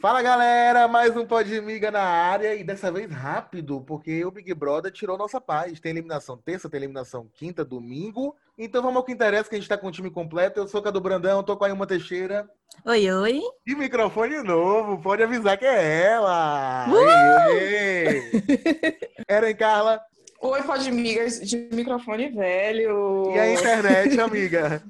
Fala galera, mais um Pod Miga na área e dessa vez rápido, porque o Big Brother tirou nossa paz. Tem eliminação terça, tem eliminação quinta, domingo. Então vamos ao que interessa, que a gente tá com o time completo. Eu sou Cadu Brandão, tô com a Ilma Teixeira. Oi, oi. E microfone novo, pode avisar que é ela. Era em Carla. Oi, pode migas de microfone velho. E a internet, amiga?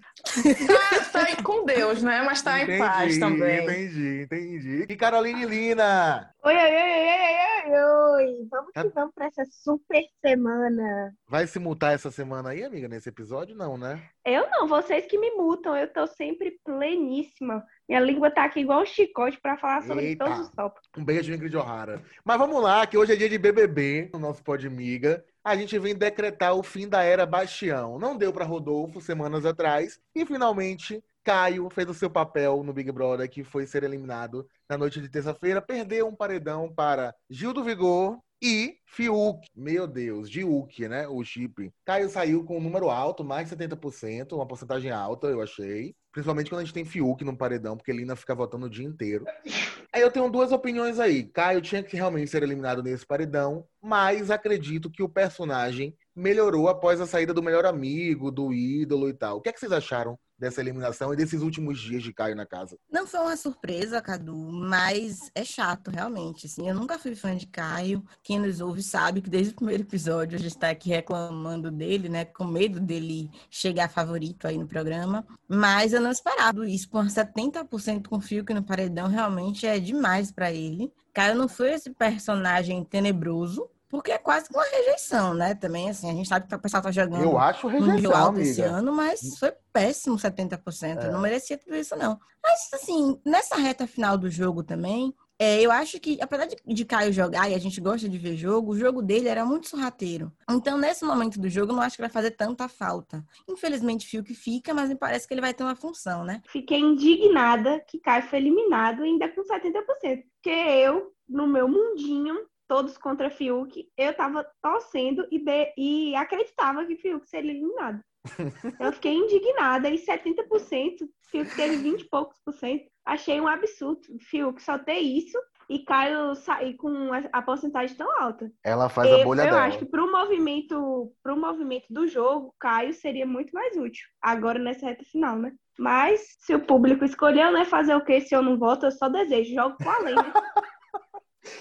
tá, tá com Deus, né? Mas tá entendi, em paz também. Entendi, entendi. E Caroline Lina? Oi, oi, oi, oi, oi, oi. Vamos que vamos pra essa super semana. Vai se multar essa semana aí, amiga, nesse episódio? Não, né? Eu não, vocês que me multam. Eu tô sempre pleníssima. Minha língua tá aqui igual um chicote pra falar sobre Eita. todos os tópicos. Um beijo, Ingrid O'Hara. Mas vamos lá, que hoje é dia de BBB, no nosso Pod Miga a gente vem decretar o fim da era Bastião. Não deu para Rodolfo semanas atrás e finalmente Caio fez o seu papel no Big Brother, que foi ser eliminado na noite de terça-feira, perdeu um paredão para Gil do Vigor e Fiuk. Meu Deus, Diuk, né? O chip. Caio saiu com um número alto, mais de 70%, uma porcentagem alta, eu achei. Principalmente quando a gente tem Fiuk no paredão, porque Lina fica votando o dia inteiro. Aí eu tenho duas opiniões aí. Caio tinha que realmente ser eliminado nesse paredão, mas acredito que o personagem melhorou após a saída do melhor amigo, do ídolo e tal. O que, é que vocês acharam dessa eliminação e desses últimos dias de Caio na casa? Não foi uma surpresa, Cadu, mas é chato, realmente. Assim, eu nunca fui fã de Caio. Quem nos ouve sabe que desde o primeiro episódio a gente está aqui reclamando dele, né? Com medo dele chegar favorito aí no programa. Mas eu não esperava isso. Com 70% com fio que no paredão realmente é demais para ele. Caio não foi esse personagem tenebroso, porque é quase uma rejeição, né? Também, assim, a gente sabe que o pessoal tá jogando Eu acho rejeição, no nível alto amiga. esse ano, mas foi péssimo 70%. É. Não merecia tudo isso, não. Mas, assim, nessa reta final do jogo também, é, eu acho que, apesar de, de Caio jogar e a gente gosta de ver jogo, o jogo dele era muito sorrateiro. Então, nesse momento do jogo, eu não acho que vai fazer tanta falta. Infelizmente, Fio que fica, mas me parece que ele vai ter uma função, né? Fiquei indignada que Caio foi eliminado ainda com 70%. Porque eu, no meu mundinho, todos contra Fiuk, eu tava torcendo e, de, e acreditava que Fiuk seria eliminado. Eu fiquei indignada e 70%, Fiuk teve 20 e poucos por cento. Achei um absurdo. Fiuk só ter isso e Caio sair com a porcentagem tão alta. Ela faz eu, a bolha eu dela. Eu acho que para o movimento, pro movimento do jogo, Caio seria muito mais útil. Agora nessa reta final, né? Mas se o público escolheu, né, fazer o quê? Se eu não voto, eu só desejo. Jogo com a lei, né?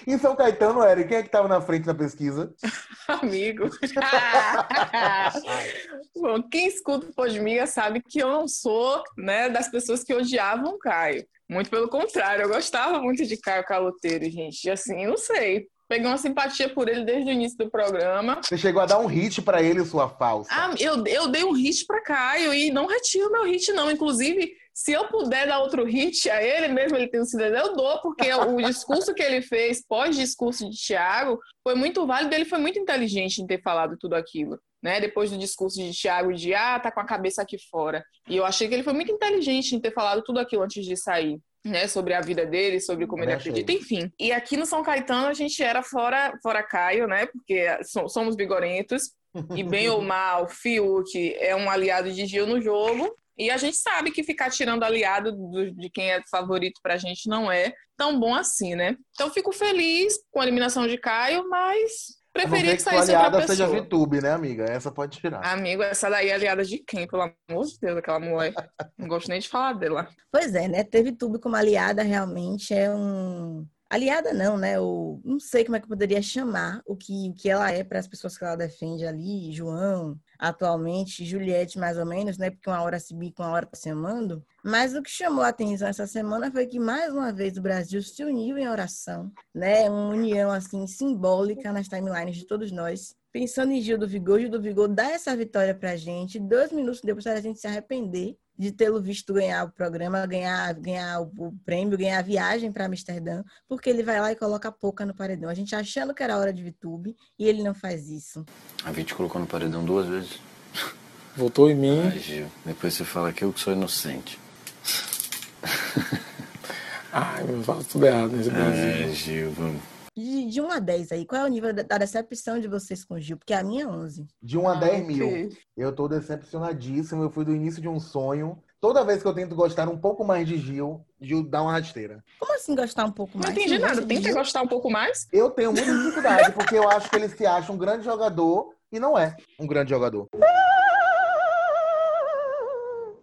Em São Caetano, Eric, quem é que estava na frente da pesquisa? Amigo. Bom, quem escuta o Podmiga sabe que eu não sou né, das pessoas que odiavam o Caio. Muito pelo contrário, eu gostava muito de Caio Caloteiro, gente. E assim, não sei. Peguei uma simpatia por ele desde o início do programa. Você chegou a dar um hit para ele, sua falsa. Ah, eu, eu dei um hit para Caio e não retiro meu hit, não. Inclusive, se eu puder dar outro hit a ele, mesmo ele tendo sido eu dou, porque o discurso que ele fez, pós-discurso de Tiago, foi muito válido, ele foi muito inteligente em ter falado tudo aquilo. Né? Depois do discurso de Tiago de ah, tá com a cabeça aqui fora. E eu achei que ele foi muito inteligente em ter falado tudo aquilo antes de sair. Né, sobre a vida dele, sobre como ele acredita, enfim. E aqui no São Caetano a gente era fora, fora Caio, né? Porque somos bigorentos. E bem ou mal, Fiuk é um aliado de Gil no jogo. E a gente sabe que ficar tirando aliado do, de quem é favorito pra gente não é tão bom assim, né? Então fico feliz com a eliminação de Caio, mas preferia que saísse outra pessoa. seja VTube, né, amiga? Essa pode tirar. Amigo, essa daí é aliada de quem? Pelo amor de Deus, aquela mulher. Não gosto nem de falar dela. Pois é, né? Ter VTube como aliada realmente é um aliada não, né? Eu não sei como é que eu poderia chamar o que, o que ela é para as pessoas que ela defende ali, João, atualmente, Juliette mais ou menos, né? Porque uma hora se bica, uma hora tá se amando. Mas o que chamou a atenção essa semana foi que mais uma vez o Brasil se uniu em oração, né? Uma união assim simbólica nas timelines de todos nós. Pensando em Gil do Vigor, Gil do Vigor dá essa vitória pra gente, dois minutos depois a gente se arrepender de tê-lo visto ganhar o programa, ganhar, ganhar o, o prêmio, ganhar a viagem para Amsterdã, porque ele vai lá e coloca a pouca no paredão. A gente achando que era hora de VTube e ele não faz isso. A Vit colocou no paredão duas vezes. Voltou em mim. Ai, Gil, depois você fala que eu que sou inocente. Ai, eu falo tudo errado nesse Brasil. É, Gil, vamos. De, de 1 a 10 aí, qual é o nível da, da decepção de vocês com o Gil? Porque a minha é 11. De 1 a Ah, 10 mil. Eu tô decepcionadíssimo. Eu fui do início de um sonho. Toda vez que eu tento gostar um pouco mais de Gil, Gil dá uma rasteira. Como assim gostar um pouco Não mais? entendi Você nada. Tenta Gil? gostar um pouco mais. Eu tenho muita dificuldade, porque eu acho que ele se acha um grande jogador e não é um grande jogador.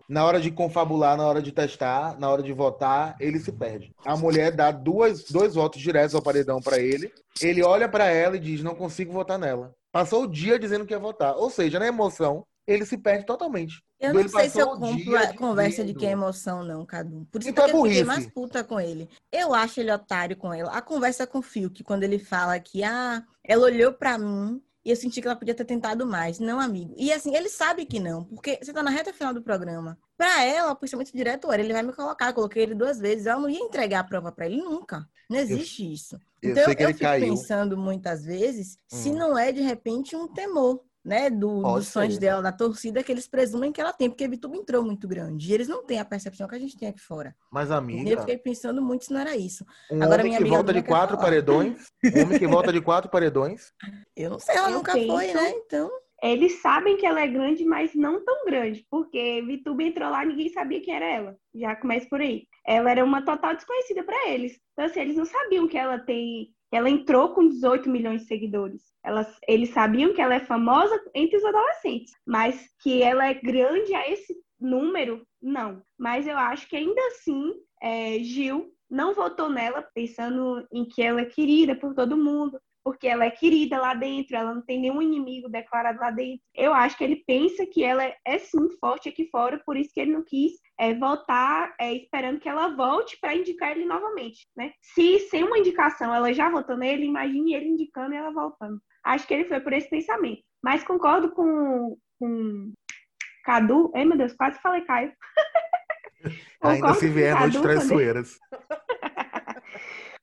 Na hora de confabular, na hora de testar, na hora de votar, ele se perde. A mulher dá duas, dois votos diretos ao paredão pra ele. Ele olha pra ela e diz: Não consigo votar nela. Passou o dia dizendo que ia votar. Ou seja, na emoção, ele se perde totalmente. Eu Ele não sei se eu compro a conversa de que é emoção, não, Cadu. Por isso Então que é eu fiquei mais puta com ele. Eu acho ele otário com ela. A conversa com o Fiuk, quando ele fala que, ah, ela olhou pra mim e eu senti que ela podia ter tentado mais. Não, amigo. E assim, ele sabe que não, porque você tá na reta final do programa. Pra ela, o pensamento direto ele vai me colocar. Eu coloquei ele duas vezes. Ela não ia entregar a prova pra ele nunca. Não existe isso. eu Então, sei que eu ele fico caiu. pensando muitas vezes se Hum. não é, de repente, um temor, né? Do, dos fãs dela, da torcida, que eles presumem que ela tem, porque Vituba entrou muito grande. E eles não têm a percepção que a gente tem aqui fora. Mas, E eu amiga, fiquei pensando muito se não era isso. um Agora homem minha que amiga volta de quatro falar. paredões, um homem que volta de quatro paredões, Eu não sei, ela Eu nunca foi, penso- né? Então, Eles sabem que ela é grande, mas não tão grande, porque Vituba entrou lá e ninguém sabia quem era ela. Já começa por aí. Ela era uma total desconhecida para eles. Então, assim, eles não sabiam que ela tem. Ela entrou com 18 milhões de seguidores. Elas, eles sabiam que ela é famosa entre os adolescentes, mas que ela é grande a esse número, não. Mas eu acho que ainda assim, é, Gil não votou nela pensando em que ela é querida por todo mundo, porque ela é querida lá dentro, ela não tem nenhum inimigo declarado lá dentro. Eu acho que ele pensa que ela é, é sim forte aqui fora, por isso que ele não quis é, votar é, esperando que ela volte para indicar ele novamente, né? Se sem uma indicação ela já votou nele, imagine ele indicando e ela voltando. Acho que ele foi por esse pensamento. Mas concordo com, com Cadu. Ai, meu Deus, quase falei Caio. ainda se vier quando ele- traiçoeiras.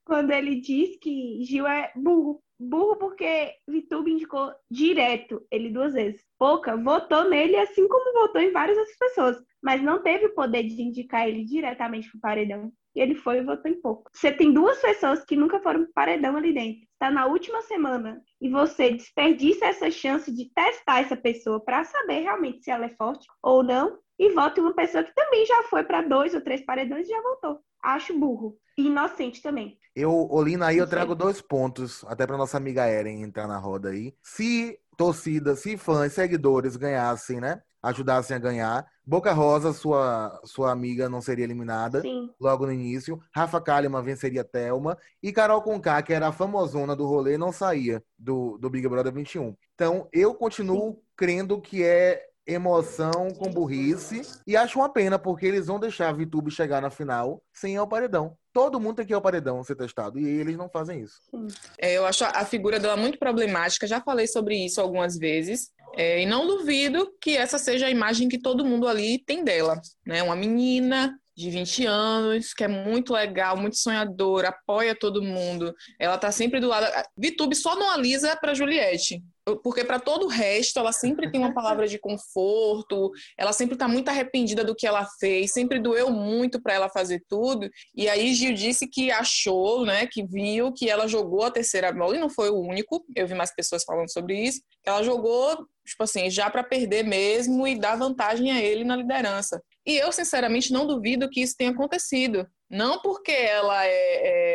Quando ele diz que Gil é burro. Burro porque Vitube indicou direto ele duas vezes. Pouca votou nele, assim como votou em várias outras pessoas, mas não teve o poder de indicar ele diretamente pro paredão. E ele foi e votou em pouco. Você tem duas pessoas que nunca foram pro paredão ali dentro. Está na última semana e você desperdiça essa chance de testar essa pessoa para saber realmente se ela é forte ou não e vota em uma pessoa que também já foi para dois ou três paredões e já voltou. Acho burro. E inocente também. Eu, Olina, aí eu sei. trago dois pontos, até pra nossa amiga Eren entrar na roda aí. Se torcida, se fãs, seguidores ganhassem, né? Ajudassem a ganhar. Boca Rosa, sua, sua amiga, não seria eliminada Sim. logo no início. Rafa Kalimann venceria Thelma. E Carol Conká, que era a famosona do rolê, não saía do, do Big Brother 21. Então, eu continuo crendo que é emoção com burrice. E acho uma pena, porque eles vão deixar a VTube chegar na final sem ir ao paredão. Todo mundo tem que ir ao paredão ser testado. E eles não fazem isso. É, eu acho a figura dela muito problemática, já falei sobre isso algumas vezes. É, e não duvido que essa seja a imagem que todo mundo ali tem dela. Né? Uma menina de 20 anos, que é muito legal, muito sonhadora, apoia todo mundo. Ela tá sempre do lado. Vitube só não alisa para Juliette. Porque para todo o resto, ela sempre tem uma palavra de conforto, ela sempre tá muito arrependida do que ela fez, sempre doeu muito para ela fazer tudo. E aí Gil disse que achou, né, que viu que ela jogou a terceira bola, e não foi o único, eu vi mais pessoas falando sobre isso, que ela jogou, tipo assim, já para perder mesmo e dar vantagem a ele na liderança. E eu, sinceramente, não duvido que isso tenha acontecido. Não porque ela é,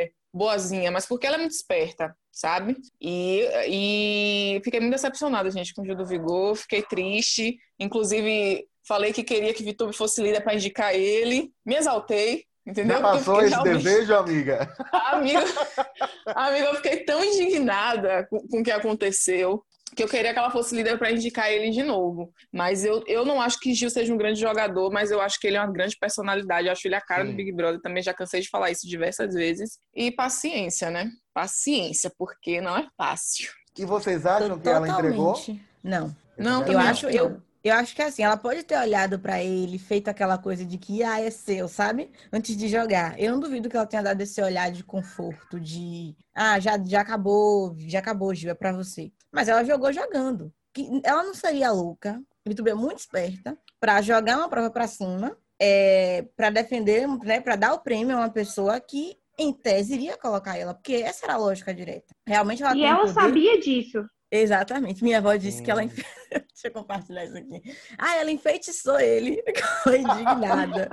é boazinha, mas porque ela é muito esperta, sabe? E, e fiquei muito decepcionada, gente, com o Gil do Vigor, fiquei triste. Inclusive, falei que queria que Vitube fosse líder para indicar ele, me exaltei. Entendeu? Já passou esse realmente- desejo, amiga? Amiga, amiga, eu fiquei tão indignada com, com o que aconteceu que eu queria que ela fosse líder para indicar ele de novo. Mas eu, eu não acho que Gil seja um grande jogador, mas eu acho que ele é uma grande personalidade. Eu acho ele a cara Sim. do Big Brother. Também já cansei de falar isso diversas vezes. E paciência, né? Paciência, porque não é fácil. E vocês acham que ela entregou? Totalmente. Não. Não, Eu acho, eu, eu acho que assim, ela pode ter olhado pra ele, feito aquela coisa de que ah, é seu, sabe? Antes de jogar. Eu não duvido que ela tenha dado esse olhar de conforto, de ah, já, já acabou, já acabou, Gil, é pra você. Mas ela jogou jogando. Que ela não seria louca, Vitube é muito esperta, pra jogar uma prova pra cima, é, para defender, né, para dar o prêmio a uma pessoa que em tese, iria colocar ela, porque essa era a lógica direta. Realmente ela E ela poder. sabia disso. Exatamente. Minha avó disse que ela. Hum. enfe- Deixa eu compartilhar isso aqui. Ah, ela enfeitiçou ele. Ficou indignada.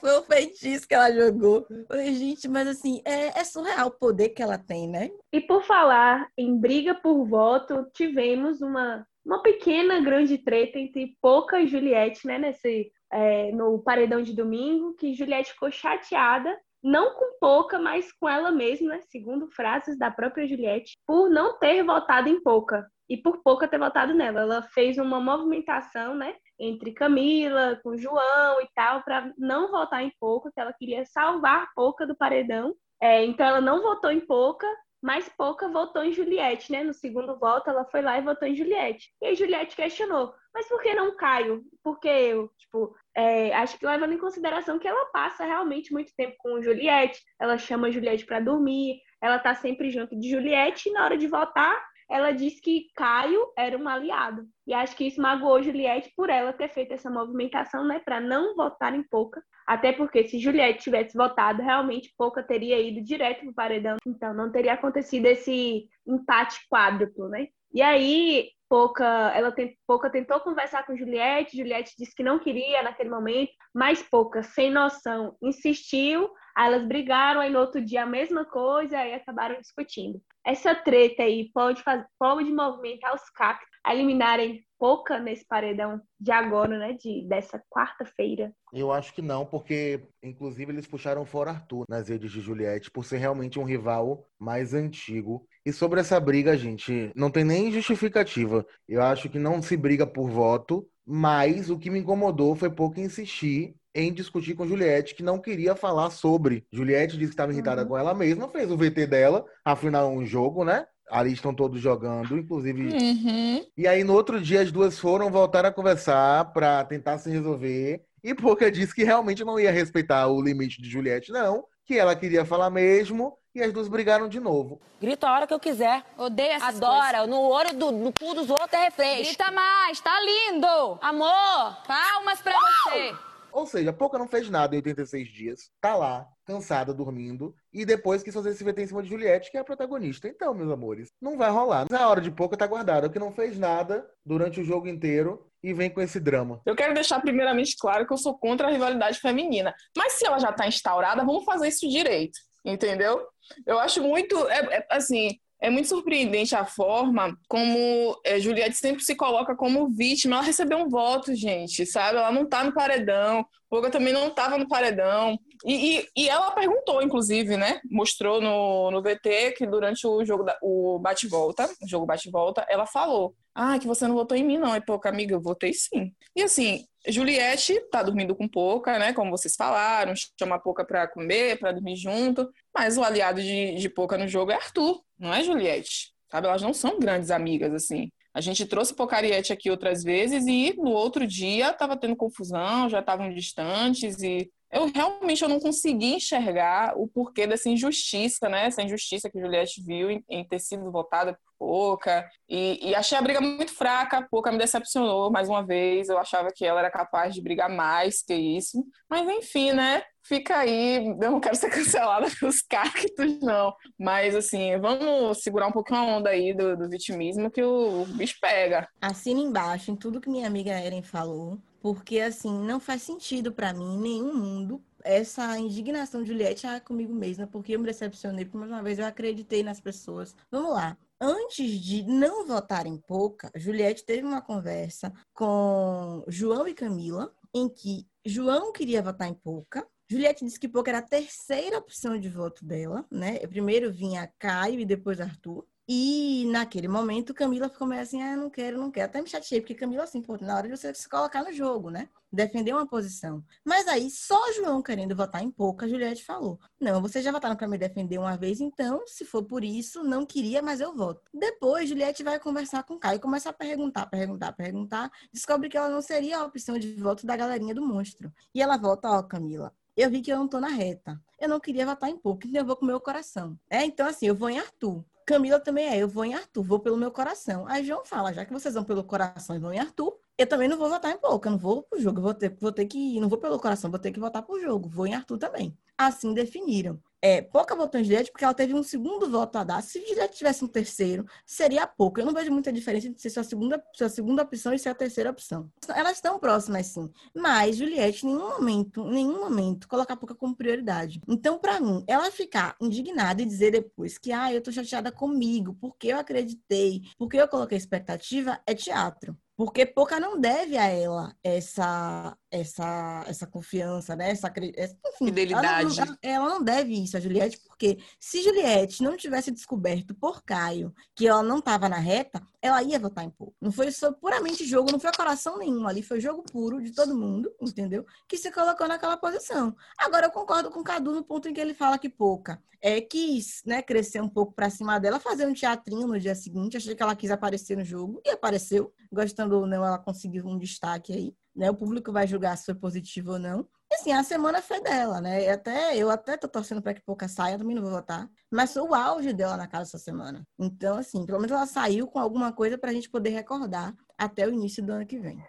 Foi um feitiço que ela jogou. Falei, gente, mas assim, é, é surreal o poder que ela tem, né? E por falar em briga por voto, tivemos uma, uma pequena grande treta entre Poca e Juliette, né, nesse, é, no paredão de domingo, que Juliette ficou chateada, não com Poca, mas com ela mesma, né, segundo frases da própria Juliette, por não ter votado em Poca e por Poca ter votado nela. Ela fez uma movimentação, né, entre Camila, com João e tal, para não votar em Poca, que ela queria salvar Poca do paredão. É, então ela não votou em Poca, mas Poca votou em Juliette, né? No segundo voto, ela foi lá e votou em Juliette. E aí Juliette questionou, mas por que não Caio? Por que eu? Tipo, é, acho que levando em consideração que ela passa realmente muito tempo com Juliette, ela chama Juliette para dormir, ela tá sempre junto de Juliette, e na hora de votar, ela disse que Caio era um aliado. E acho que isso magoou Juliette por ela ter feito essa movimentação, né, para não votar em Poca. Até porque se Juliette tivesse votado, realmente Poca teria ido direto pro paredão. Então não teria acontecido esse empate quádruplo, né? E aí, Poca, ela tem, Poca tentou conversar com Juliette, Juliette disse que não queria naquele momento, mas Poca, sem noção, insistiu, aí elas brigaram, aí no outro dia a mesma coisa, aí acabaram discutindo. Essa treta aí pode, fazer, pode movimentar os CAC a eliminarem Poca nesse paredão de agora, né, de, dessa quarta-feira. Eu acho que não, porque inclusive eles puxaram fora Arthur nas redes de Juliette por ser realmente um rival mais antigo. E sobre essa briga, gente, não tem nem justificativa. Eu acho que não se briga por voto, mas o que me incomodou foi pouco insistir em discutir com Juliette, que não queria falar sobre. Juliette disse que estava irritada Uhum. com ela mesma, fez o VT dela, afinal é um jogo, né? Ali estão todos jogando, inclusive Uhum. e aí, no outro dia, as duas foram voltar a conversar pra tentar se resolver. E Poca disse que realmente não ia respeitar o limite de Juliette, não. Que ela queria falar mesmo. E as duas brigaram de novo. Grito a hora que eu quiser. Odeio essas Adora. No olho do no cu dos outros é refresco. Grita mais, tá lindo! Amor! Palmas pra você! Ou seja, Poca não fez nada em 86 dias. Tá lá, cansada, dormindo. E depois quis fazer esse VT em cima de Juliette, que é a protagonista. Então, meus amores, não vai rolar. A hora de Poca tá guardada. Que não fez nada durante o jogo inteiro e vem com esse drama. Eu quero deixar primeiramente claro que eu sou contra a rivalidade feminina. Mas se ela já tá instaurada, vamos fazer isso direito. Entendeu? Eu acho muito, é- é, assim, é muito surpreendente a forma como é, Juliette sempre se coloca como vítima. Ela recebeu um voto, gente, sabe? Ela não tá no paredão. Olga também não tava no paredão. E, e, e ela perguntou, inclusive, né? Mostrou no, no VT que durante o jogo, da, o bate-volta, o jogo bate-volta, ela falou: Ah, que você não votou em mim, não. É pouca, amiga, eu votei sim. E assim, Juliette tá dormindo com Poca, né? Como vocês falaram, chama a Poca pra comer, pra dormir junto. Mas o aliado de, de Poca no jogo é Arthur, não é Juliette. Sabe? Elas não são grandes amigas, assim. A gente trouxe Pocariette aqui outras vezes e no outro dia tava tendo confusão, já estavam distantes e eu realmente eu não consegui enxergar o porquê dessa injustiça, né? Essa injustiça que Juliette viu em, em ter sido votada por Poca. E, e achei a briga muito fraca. Poca me decepcionou mais uma vez. Eu achava que ela era capaz de brigar mais que isso. Mas enfim, né? Fica aí. Eu não quero ser cancelada pelos cactos, não. Mas assim, vamos segurar um pouquinho a onda aí do, do vitimismo que o, bicho pega. Assina embaixo em tudo que minha amiga Eren falou, porque assim, não faz sentido pra mim, nenhum mundo, essa indignação de Juliette ah, comigo mesma, porque eu me decepcionei, porque mais uma vez eu acreditei nas pessoas. Vamos lá. Antes de não votar em Pouca, Juliette teve uma conversa com João e Camila, em que João queria votar em Pouca. Juliette disse que Pouca era a terceira opção de voto dela, né? Primeiro vinha Caio e depois Arthur. E naquele momento, Camila ficou meio assim, ah, não quero, não quero. Até me chateei, porque Camila, assim, pô, na hora de você se colocar no jogo, né? Defender uma posição. Mas aí, só João querendo votar em pouca, Juliette falou. Não, vocês já votaram para me defender uma vez, então, se for por isso, não queria, mas eu voto. Depois, Juliette vai conversar com Caio, começa a perguntar, perguntar, perguntar. Descobre que ela não seria a opção de voto da galerinha do monstro. E ela volta, ó, Camila, eu vi que eu não tô na reta. Eu não queria votar em pouco, então eu vou com o meu coração. É, então assim, eu vou em Arthur. Camila também é, eu vou em Arthur, vou pelo meu coração. Aí João fala, já que vocês vão pelo coração e vão em Arthur, eu também não vou votar em pouco, eu não vou pro jogo, vou ter, vou ter que ir, não vou pelo coração, vou ter que votar pro jogo, vou em Arthur também. Assim definiram. É, Pouca votou em porque ela teve um segundo voto a dar. Se Juliette tivesse um terceiro, seria pouco. Eu não vejo muita diferença entre ser sua segunda, sua segunda opção e ser a terceira opção. Elas estão próximas, sim. Mas Juliette, em nenhum momento, em nenhum momento, coloca a Pouca como prioridade. Então, pra mim, ela ficar indignada e dizer depois que, ah, eu tô chateada comigo, porque eu acreditei, porque eu coloquei expectativa, é teatro. Porque Pouca não deve a ela essa essa essa confiança, né? Essa, essa- enfim, Fidelidade. Ela não, ela não deve isso a Juliette, porque se Juliette não tivesse descoberto por Caio que ela não estava na reta, ela ia votar em Pouca. Não foi só puramente jogo, não foi coração nenhum ali, foi jogo puro de todo mundo, entendeu? Que se colocou naquela posição. Agora eu concordo com o Cadu no ponto em que ele fala que Pouca é, quis né, crescer um pouco pra cima dela, fazer um teatrinho no dia seguinte. Achei que ela quis aparecer no jogo e apareceu. Gostando ou não, ela conseguiu um destaque aí. Né? O público vai julgar se foi positivo ou não. E assim, a semana foi dela, né? E até, eu até tô torcendo para que pouca saia, também não vou votar. Mas o auge dela na casa essa semana. Então, assim, pelo menos ela saiu com alguma coisa pra gente poder recordar até o início do ano que vem.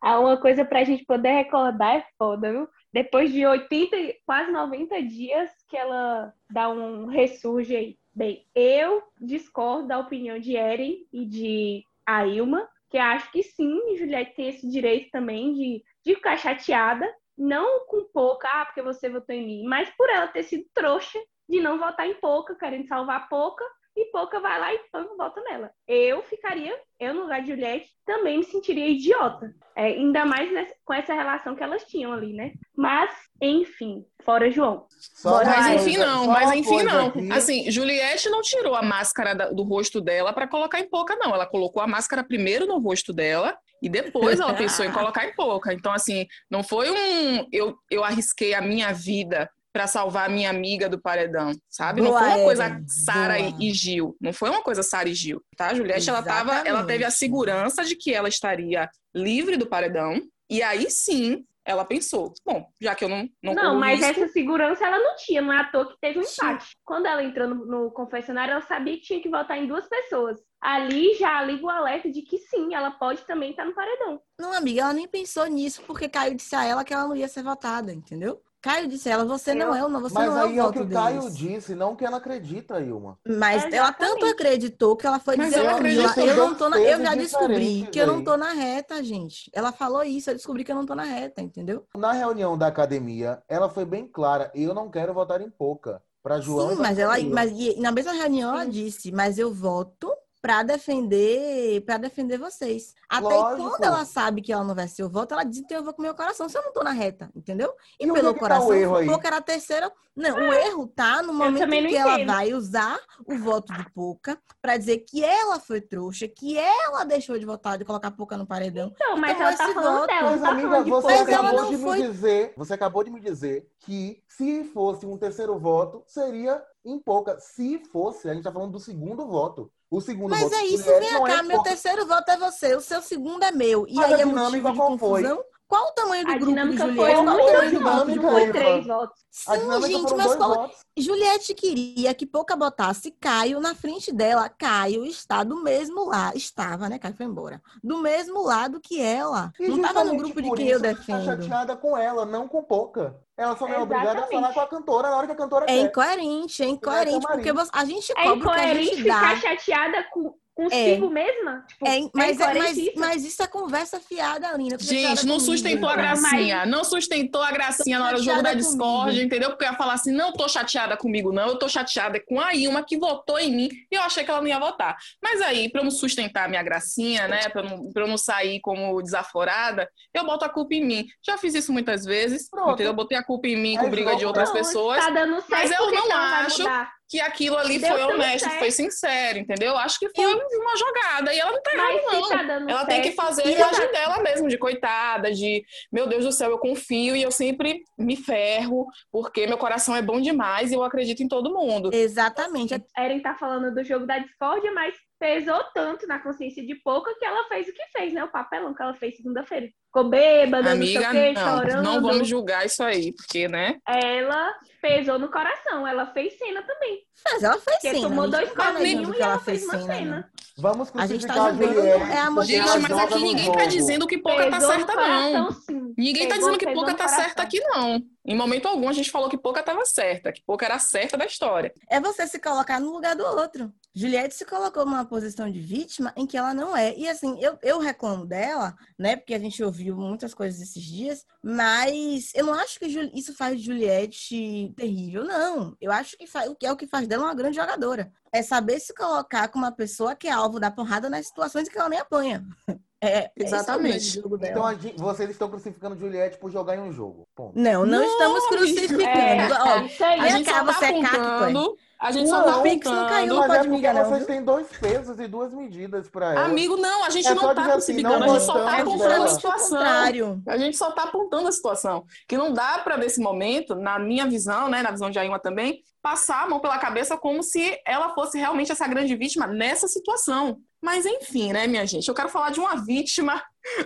Há uma coisa pra gente poder recordar é foda, viu? Depois de 80, quase 90 dias que ela dá um ressurge aí. Bem, eu discordo da opinião de Eren e de Ailma, que acho que sim, Juliette tem esse direito também de, de ficar chateada, não com pouca, ah, porque você votou em mim, mas por ela ter sido trouxa de não votar em pouca, querendo salvar pouca, e pouca vai lá e pã, vota nela. Eu ficaria, eu no lugar de Juliette, também me sentiria idiota. É, ainda mais nessa- com essa relação que elas tinham ali, né? Mas, enfim, fora João. Uma Mas enfim, coisa- não, só mas enfim, não. aqui. Assim, Juliette não tirou a máscara da- do rosto dela pra colocar em pouca, não. Ela colocou a máscara primeiro no rosto dela e depois ela pensou em colocar em pouca. Então, assim, não foi um. Eu, eu arrisquei a minha vida pra salvar a minha amiga do paredão, sabe? não Boa, foi uma coisa Sara e, Gil. Não foi uma coisa Sara e Gil, tá? A Juliette, ela, tava, ela Exatamente. teve a segurança de que ela estaria livre do paredão. E aí sim, ela pensou: bom, já que eu não. Não, Não, mas risco, essa segurança ela não tinha, não é à toa que teve um Sim. empate. Quando ela entrou no, no confessionário, ela sabia que tinha que votar em duas pessoas. Ali já liga o alerta de que sim, ela pode também estar no paredão. Não, amiga, ela nem pensou nisso, porque Caio disse a ela que ela não ia ser votada, entendeu? Caio disse ela, você não é o não, você Mas não é o aí é o que o Caio deles. disse, não que ela acredita, Ilma. Mas ela tanto acreditou que ela foi Mas dizer, eu "Ô, acredito Mila, em eu não tô na... Eu já descobri que eu não tô na reta, gente. Ela falou isso, eu descobri que eu não tô na reta, entendeu? Na reunião da academia, ela foi bem clara, eu não quero votar em pouca. Pra João Sim, mas ela, mas e na mesma reunião ela Sim. disse, mas eu voto pra defender, para defender vocês. Até Lógico. quando ela sabe que ela não vai ser o voto, ela diz, então eu vou com o meu coração, se eu não tô na reta, entendeu? E, E pelo é tá o coração, erro aí? Pouca era a terceira. Não, o erro tá no momento que ela vai usar o voto de Pouca pra dizer que ela foi trouxa, que ela deixou de votar, de colocar Pouca no paredão. Então, mas Então, ela tá esse falando voto- dela, não Mas, tá amiga, de você. Mas acabou não de me foi- dizer, você acabou de me dizer que se fosse um terceiro voto, seria em pouca. Se fosse, a gente tá falando do segundo voto. O segundo Mas voto é isso, Juliette vem não é cá, meu pouca. terceiro voto é você, o seu segundo é meu. E Mas aí a é dinâmica motivo de qual foi? confusão? Qual o tamanho do A grupo de dinâmica foi Juliette? um Qual o foi tamanho do grupo foi três votos. Sim, gente, mas qual... votos. Juliette queria que Pouca botasse Caio na frente dela. Caio está do mesmo lado. Estava, né? Caio foi embora. Do mesmo lado que ela. E não estava no grupo de quem eu tá defendo. chateada com ela, não com pouca. Ela só não é obrigada a falar com a cantora na hora que a cantora É quer. incoerente, é incoerente, porque a gente É cobra o que a incoerente gente dá. ficar chateada com, consigo mesma? Tipo, É, mas, é, mas, isso? mas isso é conversa fiada, Lina. Conversa Gente, não comigo. sustentou a Mas- gracinha. Não sustentou a gracinha na hora do jogo da Discord, entendeu? Porque eu ia falar assim: não tô chateada comigo, não. Eu tô chateada com a Ilma que votou em mim e eu achei que ela não ia votar. Mas aí, pra eu não sustentar a minha gracinha, né? Pra eu não, pra eu não sair como desaforada, eu boto a culpa em mim. Já fiz isso muitas vezes, Pronto. entendeu? Eu botei a culpa em mim É com briga de outras pessoas. Tá dando certo, Mas eu não acho mudar? Que aquilo ali Deu foi honesto, certo. foi sincero, entendeu? Eu acho que foi uma jogada. E ela não tá errada, não. tá Ela certo, tem que fazer a imagem tá- dela mesmo, de coitada, de meu Deus do céu, eu confio e eu sempre me ferro, porque meu coração é bom demais e eu acredito em todo mundo. Exatamente. Eren tá falando do jogo da discórdia, mas pesou tanto na consciência de pouca que ela fez o que fez, né? O papelão que ela fez segunda-feira. Ficou bêbada, Amiga, não sei o quê, não, chorando. não vamos julgar isso aí, porque, né? Ela pesou no coração, ela fez cena também. Mas ela fez Porque cena. tomou dois tá que e ela ela fez fez uma cena. cena. Vamos A gente tá crucificar julgando é a Gente, mas aqui ninguém tá dizendo que pouca tá Pesou certa, coração, não. sim. Ninguém tá Pegou, dizendo que Pouca tá certa aqui, não. Em momento algum a gente falou que Pouca tava certa, que Pouca era certa da história. É você se colocar no lugar do outro. Juliette se colocou numa posição de vítima em que ela não é. E assim, eu, eu reclamo dela, né? Porque a gente ouviu muitas coisas esses dias, mas eu não acho que isso faz Juliette terrível, não. Eu acho que fa- o que é o que faz dela uma grande jogadora. É saber se colocar com uma pessoa que é alvo da porrada nas situações em que ela nem apanha. É, é Exatamente. dela. Então vocês estão crucificando Juliette por jogar em um jogo. Ponto. Não, não, Não, estamos crucificando. É, Ó, isso aí. A gente só tá é apontando. A gente só Não, tá o Pix não caiu, apontando. Mas é pode porque ligar, não, vocês têm dois pesos e duas medidas pra ela. Amigo, não, a gente É não só tá assim, crucificando, não a gente só tá É apontando a situação. contrário. A gente só tá apontando a situação. Que não dá pra, nesse momento, na minha visão, né, na visão de Aima também, passar a mão pela cabeça como se ela fosse realmente essa grande vítima nessa situação. Mas enfim, né, minha gente? Eu quero falar de uma vítima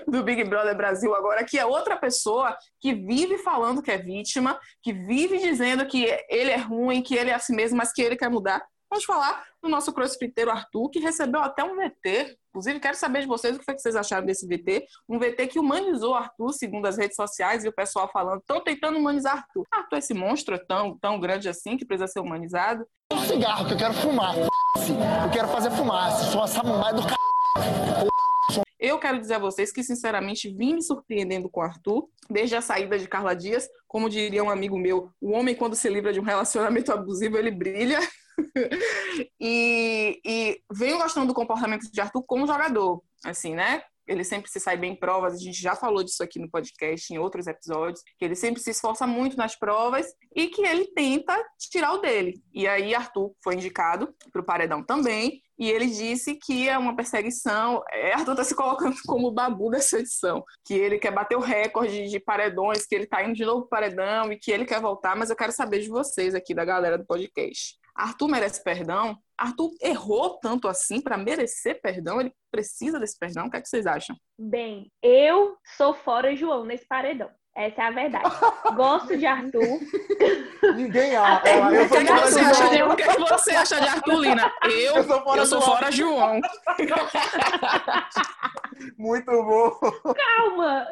do Big Brother Brasil agora, que é outra pessoa que vive falando que é vítima, que vive dizendo que ele é ruim, que ele é assim mesmo, mas que ele quer mudar. Vamos falar do nosso crossfiteiro Arthur, que recebeu até um VT. Inclusive, quero saber de vocês o que foi que vocês acharam desse VT. Um VT que humanizou Arthur, segundo as redes sociais, e o pessoal falando, estão tentando humanizar Arthur. Arthur, esse monstro é tão, tão grande assim que precisa ser humanizado. um cigarro que eu quero fumar. Eu quero fazer fumaça. Sou uma samambaia do c... Eu quero dizer a vocês que, sinceramente, vim me surpreendendo com o Arthur, desde a saída de Carla Dias. Como diria um amigo meu, o homem, quando se livra de um relacionamento abusivo, ele brilha. e, e venho gostando do comportamento de Arthur como jogador, assim, né? Ele sempre se sai bem em provas, a gente já falou disso aqui no podcast, em outros episódios, que ele sempre se esforça muito nas provas e que ele tenta tirar o dele. E aí Arthur foi indicado para o Paredão também, e ele disse que é uma perseguição. É, Arthur está se colocando como o babu dessa edição, que ele quer bater o recorde de paredões, que ele está indo de novo pro paredão e que ele quer voltar, mas eu quero saber de vocês aqui, da galera do podcast. Arthur merece perdão? Arthur errou tanto assim para merecer perdão? Ele precisa desse perdão? O que, é que vocês acham? Bem, eu sou fora João nesse paredão. Essa é a verdade. Gosto de Arthur. Ninguém eu sou fora você acha de, o que é que você acha de Arthur, Lina? Eu, Eu sou fora eu sou fora João. Muito bom. Calma!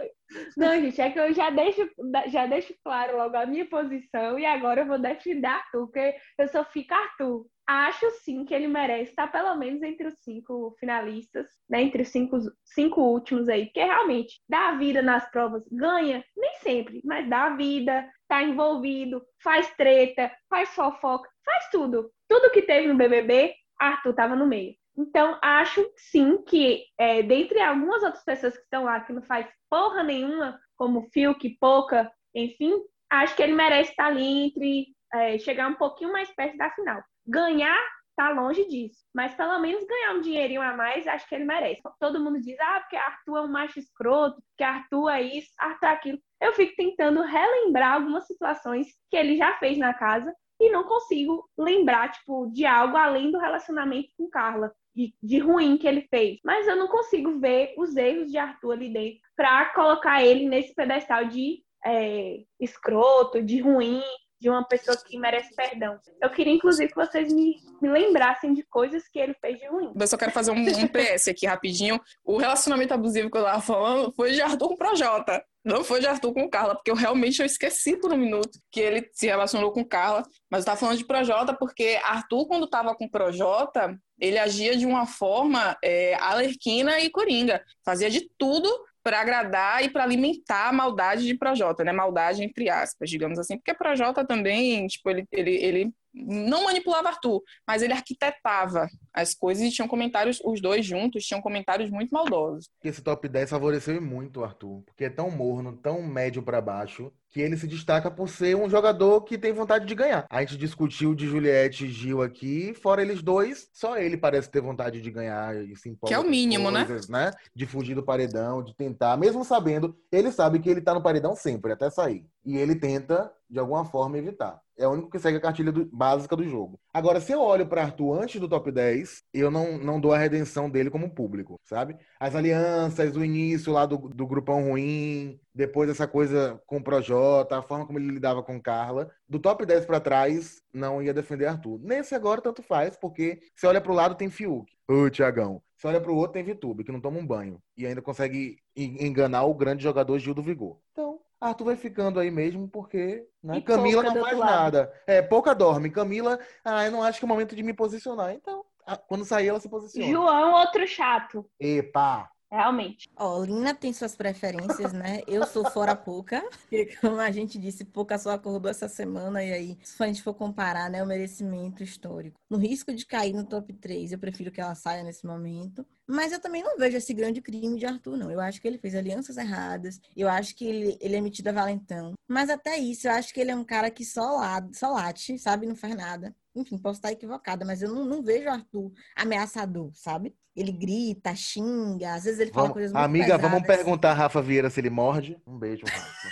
Não, gente, é que eu já deixo, já deixo claro logo a minha posição e agora eu vou defender Arthur, porque eu só fico Arthur. Acho sim que ele merece estar pelo menos entre os cinco finalistas, né? Entre os cinco, cinco últimos aí, porque realmente dá vida nas provas, ganha, nem sempre, mas dá vida, tá envolvido, faz treta, faz fofoca, faz tudo. Tudo que teve no BBB, Arthur tava no meio. Então, acho sim que, é, dentre algumas outras pessoas que estão lá que não faz porra nenhuma, como Fiuk, Poca, enfim, acho que ele merece estar ali entre é, chegar um pouquinho mais perto da final. Ganhar tá longe disso, mas pelo menos ganhar um dinheirinho a mais, acho que ele merece. Todo mundo diz, ah, porque Arthur é um macho escroto, que Arthur é isso, Arthur é aquilo. Eu fico tentando relembrar algumas situações que ele já fez na casa e não consigo lembrar, tipo, de algo além do relacionamento com Carla, de, de ruim que ele fez. Mas eu não consigo ver os erros de Arthur ali dentro para colocar ele nesse pedestal de é, escroto, de ruim, de uma pessoa que merece perdão. Eu queria, inclusive, que vocês me, me lembrassem de coisas que ele fez de ruim. Eu só quero fazer um, um PS aqui rapidinho. O relacionamento abusivo que eu tava falando foi de Arthur com Projota. Não foi de Arthur com Carla, porque eu realmente eu esqueci por um minuto que ele se relacionou com Carla. Mas eu tava falando de Projota porque Arthur, quando tava com Projota, ele agia de uma forma é, alerquina e coringa. Fazia de tudo para agradar e para alimentar a maldade de Projota, né? Maldade entre aspas, digamos assim, porque Projota também, tipo, ele, ele, ele não manipulava Arthur, mas ele arquitetava as coisas e tinham comentários, os dois juntos tinham comentários muito maldosos. Esse top 10 favoreceu muito o Arthur, porque é tão morno, tão médio pra baixo, que ele se destaca por ser um jogador que tem vontade de ganhar. A gente discutiu de Juliette e Gil aqui, fora eles dois, só ele parece ter vontade de ganhar e se empolga Que é o mínimo, né? coisas, né? De fugir do paredão, de tentar, mesmo sabendo, ele sabe que ele tá no paredão sempre, até sair. E ele tenta, de alguma forma, evitar. É o único que segue a cartilha do- básica do jogo. Agora, se eu olho para Arthur antes do top 10, eu não, não dou a redenção dele como público, sabe? As alianças, o início lá do, do grupão ruim, depois essa coisa com o Projota, a forma como ele lidava com Carla. Do top 10 para trás, não ia defender Arthur. Nesse agora, tanto faz, porque se olha pro lado, tem Fiuk. Ô, Tiagão. Se olha pro outro, tem Vitube, que não toma um banho. E ainda consegue en- enganar o grande jogador Gil do Vigor. Então, Arthur vai ficando aí mesmo, porque né, E Camila não faz nada. É, pouca dorme. Camila, ah, eu não acho que é o momento de me posicionar. Então, ah, quando sair, ela se posiciona. João, outro chato. Epa! Realmente. Ó, Lina tem suas preferências, né? Eu sou fora pouca, como a gente disse, pouca só acordou essa semana, e aí, se a gente for comparar, né, o merecimento histórico. No risco de cair no top 3, eu prefiro que ela saia nesse momento. Mas eu também não vejo esse grande crime de Arthur, não. Eu acho que ele fez alianças erradas, eu acho que ele, ele é metido a valentão. Mas até isso, eu acho que ele é um cara que só, la- só late, sabe? Não faz nada. Enfim, posso estar equivocada, mas eu não, não vejo Arthur ameaçador, sabe? Ele grita, xinga, às vezes ele fala Vamos- coisas muito amiga, vamos pesadas. perguntar a Rafa Vieira se ele morde. Um beijo, Rafa.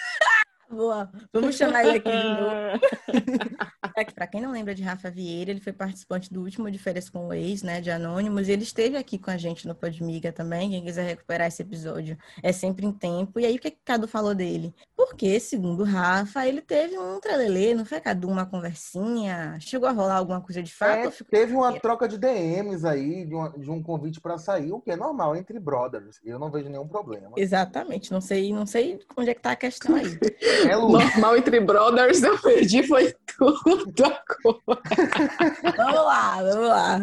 Boa. Vamos chamar ele aqui de novo. Para quem não lembra de Rafa Vieira, ele foi participante do último de Férias com o Ex, né, de Anônimos, e ele esteve aqui com a gente no Podmiga também. Quem quiser recuperar esse episódio é sempre em tempo. E aí, o que, que Cadu falou dele? Porque, segundo Rafa, ele teve um trelelê, não foi, Cadu? Uma conversinha? Chegou a rolar alguma coisa de fato? É, teve uma troca de DMs aí, de, uma- de um convite pra sair, o que é normal entre brothers. Eu não vejo nenhum problema. Exatamente, não sei, não sei onde é que tá a questão aí. É. Normal entre brothers, eu perdi, foi tudo agora. Vamos lá, vamos lá.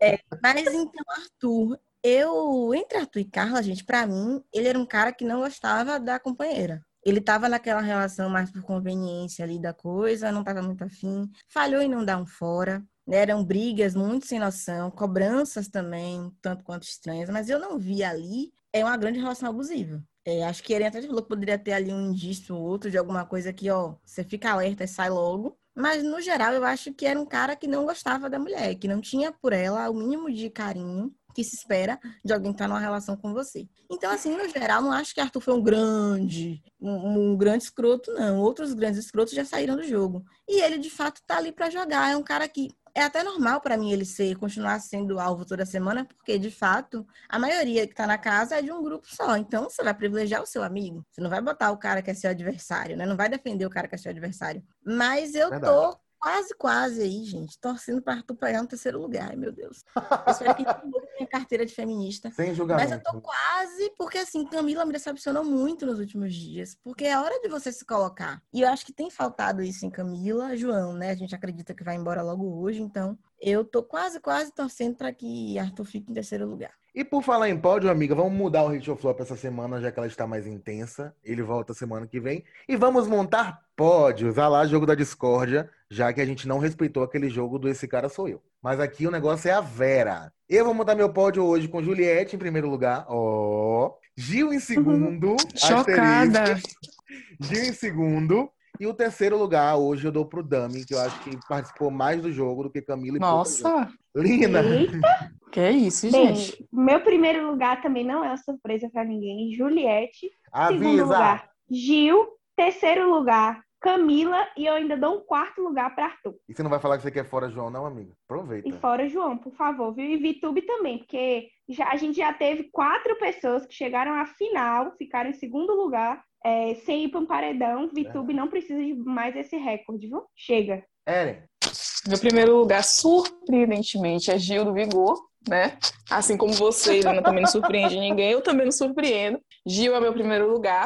É, mas então, Arthur, eu, entre Arthur e Carla, gente, pra mim, ele era um cara que não gostava da companheira. Ele tava naquela relação mais por conveniência ali da coisa, não tava muito afim, falhou em não dar um fora. né? Eram brigas muito sem noção, cobranças também, tanto quanto estranhas, mas eu não vi ali é uma grande relação abusiva. É, acho que ele até falou que poderia ter ali um indício ou outro de alguma coisa que, ó, você fica alerta e sai logo. Mas, no geral, eu acho que era um cara que não gostava da mulher, que não tinha por ela o mínimo de carinho que se espera de alguém estar numa relação com você. Então, assim, no geral, não acho que Arthur foi um grande, um, um grande escroto, não. Outros grandes escrotos já saíram do jogo. E ele, de fato, tá ali para jogar. É um cara que é até normal para mim ele ser, continuar sendo alvo toda semana, porque, de fato, a maioria que tá na casa é de um grupo só. Então, você vai privilegiar o seu amigo. Você não vai botar o cara que é seu adversário, né? Não vai defender o cara que é seu adversário. Mas eu Verdade. tô quase, quase aí, gente, torcendo para Arthur pegar no terceiro lugar. Ai, meu Deus. Eu espero que tenha carteira de feminista. Sem Mas eu julgamento. tô quase, porque assim, Camila me decepcionou muito nos últimos dias. Porque é hora de você se colocar. E eu acho que tem faltado isso em Camila, João, né? A gente acredita que vai embora logo hoje, então eu tô quase, quase torcendo para que Arthur fique em terceiro lugar. E por falar em pódio, amiga, vamos mudar o Hit Flop essa semana, já que ela está mais intensa. Ele volta semana que vem. E vamos montar pódios. Ah lá, jogo da discórdia, já que a gente não respeitou aquele jogo do Esse Cara Sou Eu. Mas aqui o negócio é a Vera. Eu vou montar meu pódio hoje com Juliette em primeiro lugar. Ó. Gil em segundo. Chocada. Gil em segundo. E o terceiro lugar hoje eu dou pro Dami, que eu acho que participou mais do jogo do que Camila e pouca gente. Nossa, Lina. Eita, que isso, bem, gente. meu primeiro lugar também não é uma surpresa pra ninguém. Juliette. Segundo Avisa. lugar, Gil. Terceiro lugar, Camila. E eu ainda dou um quarto lugar para Arthur. E você não vai falar que você quer fora João, não, amigo? Aproveita. E fora João, por favor, viu? E Vitube também, porque já, a gente já teve quatro pessoas que chegaram à final, ficaram em segundo lugar, é, sem ir para um paredão. Vitube não precisa de mais esse recorde, viu? Chega. Eren. Meu primeiro lugar, surpreendentemente, é Gil do Vigor, né? Assim como você, Helena, também não surpreende ninguém, eu também não surpreendo. Gil é meu primeiro lugar.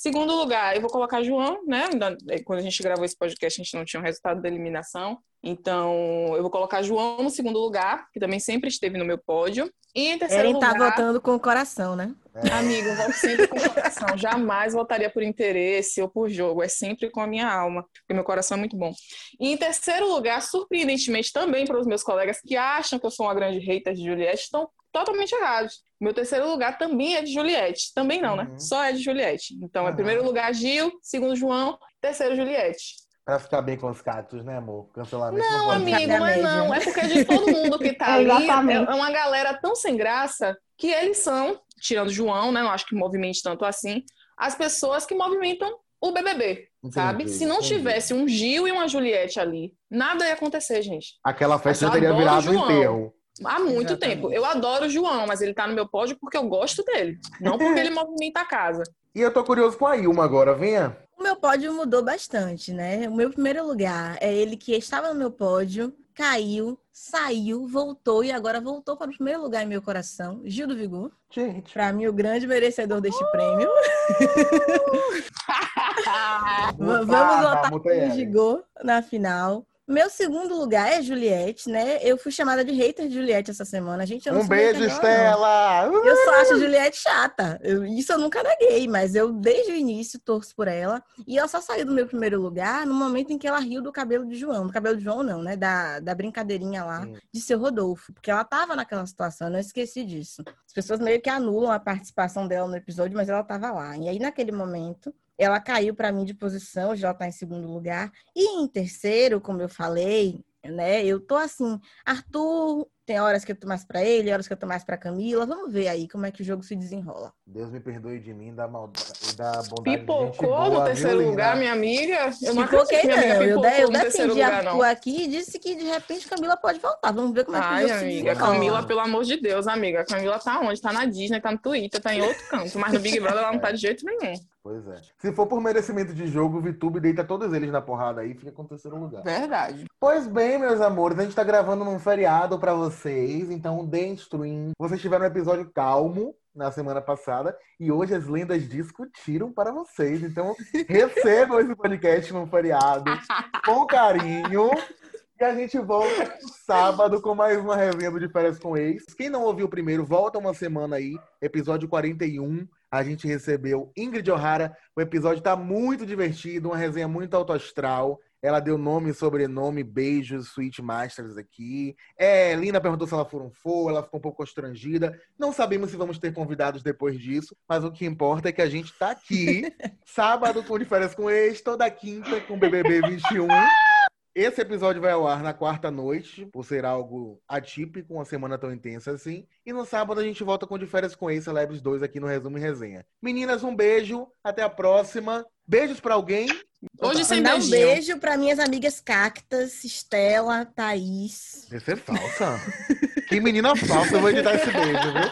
Segundo lugar, eu vou colocar João, né? Ainda- Quando a gente gravou esse podcast, a gente não tinha o resultado da eliminação. Então, eu vou colocar João no segundo lugar, que também sempre esteve no meu pódio. E em terceiro Eren tá lugar, votando com o coração, né? amigo, eu voto sempre com o coração. Jamais votaria por interesse ou por jogo. É sempre com a minha alma, porque meu coração é muito bom. E em terceiro lugar, surpreendentemente também para os meus colegas que acham que eu sou uma grande hater de Juliette, estão totalmente errados. Meu terceiro lugar também é de Juliette. Também não, né? Uhum. Só é de Juliette. Então, é Aham. primeiro lugar Gil, segundo João, terceiro Juliette. Pra ficar bem com os cactos, né, amor? Cancelamento Não, pode amigo, não é média. não. É porque de todo mundo que tá É, ali, é uma galera tão sem graça que eles são, tirando João, né? Não acho que movimente tanto assim, as pessoas que movimentam o BBB, sabe? Entendi, Se não entendi. tivesse um Gil e uma Juliette ali, nada ia acontecer, gente. Aquela festa já teria virado um enterro. Há muito Exatamente. tempo. Eu adoro o João, mas ele tá no meu pódio porque eu gosto dele, não porque ele movimenta a casa. E eu tô curioso com a Ilma agora, venha. O meu pódio mudou bastante, né? O meu primeiro lugar é ele que estava no meu pódio. caiu, saiu, voltou e agora voltou para o primeiro lugar em meu coração. Gil do Vigor. Gente. Para mim, o grande merecedor deste prêmio. Vamos votar com o Gigô na final. Meu segundo lugar é Juliette, né? Eu fui chamada de hater de Juliette essa semana. Gente, eu não um beijo, Estela! Eu só acho Juliette chata. Eu, isso eu nunca neguei, mas eu desde o início torço por ela. E ela só saiu do meu primeiro lugar no momento em que ela riu do cabelo de João. Do cabelo de João, não, né? Da, da brincadeirinha lá Sim. de seu Rodolfo. Porque ela tava naquela situação, eu não esqueci disso. As pessoas meio que anulam a participação dela no episódio, mas ela tava lá. E aí, naquele momento, ela caiu para mim de posição, já está em segundo lugar. E em terceiro, como eu falei, né? Eu tô assim, Arthur, tem horas que eu tô mais para ele, horas que eu tô mais para Camila. Vamos ver aí como é que o jogo se desenrola. Deus me perdoe de mim da maldade e da bondade. Pipocou no terceiro lugar, minha amiga. Eu não Pipoquei, não. Eu, eu, eu defendi Arthur aqui e disse que de repente Camila pode voltar. Vamos ver como é que Ai, o jogo amiga, se Camila, pelo amor de Deus, amiga. Camila tá onde? Tá na Disney, tá no Twitter, tá em outro canto. Mas no Big Brother ela não tá de jeito nenhum. Pois é. Se for por merecimento de jogo, o VTube deita todos eles na porrada aí e fica com o terceiro lugar. Verdade. Pois bem, meus amores, a gente tá gravando num feriado para vocês, então deem stream. Vocês tiveram um episódio calmo na semana passada e hoje as lendas discutiram para vocês. Então recebam esse podcast num feriado com carinho. E a gente volta no sábado com mais uma resenha do De Férias com Ex. Quem não ouviu o primeiro, volta uma semana aí, episódio 41 a gente recebeu Ingrid O'Hara. O episódio tá muito divertido, uma resenha muito autoastral. Ela deu nome sobrenome, beijos, Sweet Masters aqui. É, Lina perguntou se ela for um for, ela ficou um pouco constrangida. Não sabemos se vamos ter convidados depois disso, mas o que importa é que a gente tá aqui, sábado com diferença com ex, toda quinta com BBB 21. Esse episódio vai ao ar na quarta noite, por ser algo atípico, uma semana tão intensa assim. E no sábado a gente volta com De Férias com Ace Celebres 2 aqui no Resumo e Resenha. Meninas, um beijo, até a próxima. Beijos para alguém. Hoje sem Mandar um beijo para minhas amigas Cactas, Estela, Thaís. Você é falsa. que menina falsa, eu vou editar esse beijo, viu?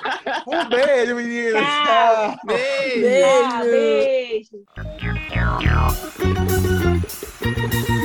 Um beijo, meninas. Tchau. Beijo. Beijo. beijo.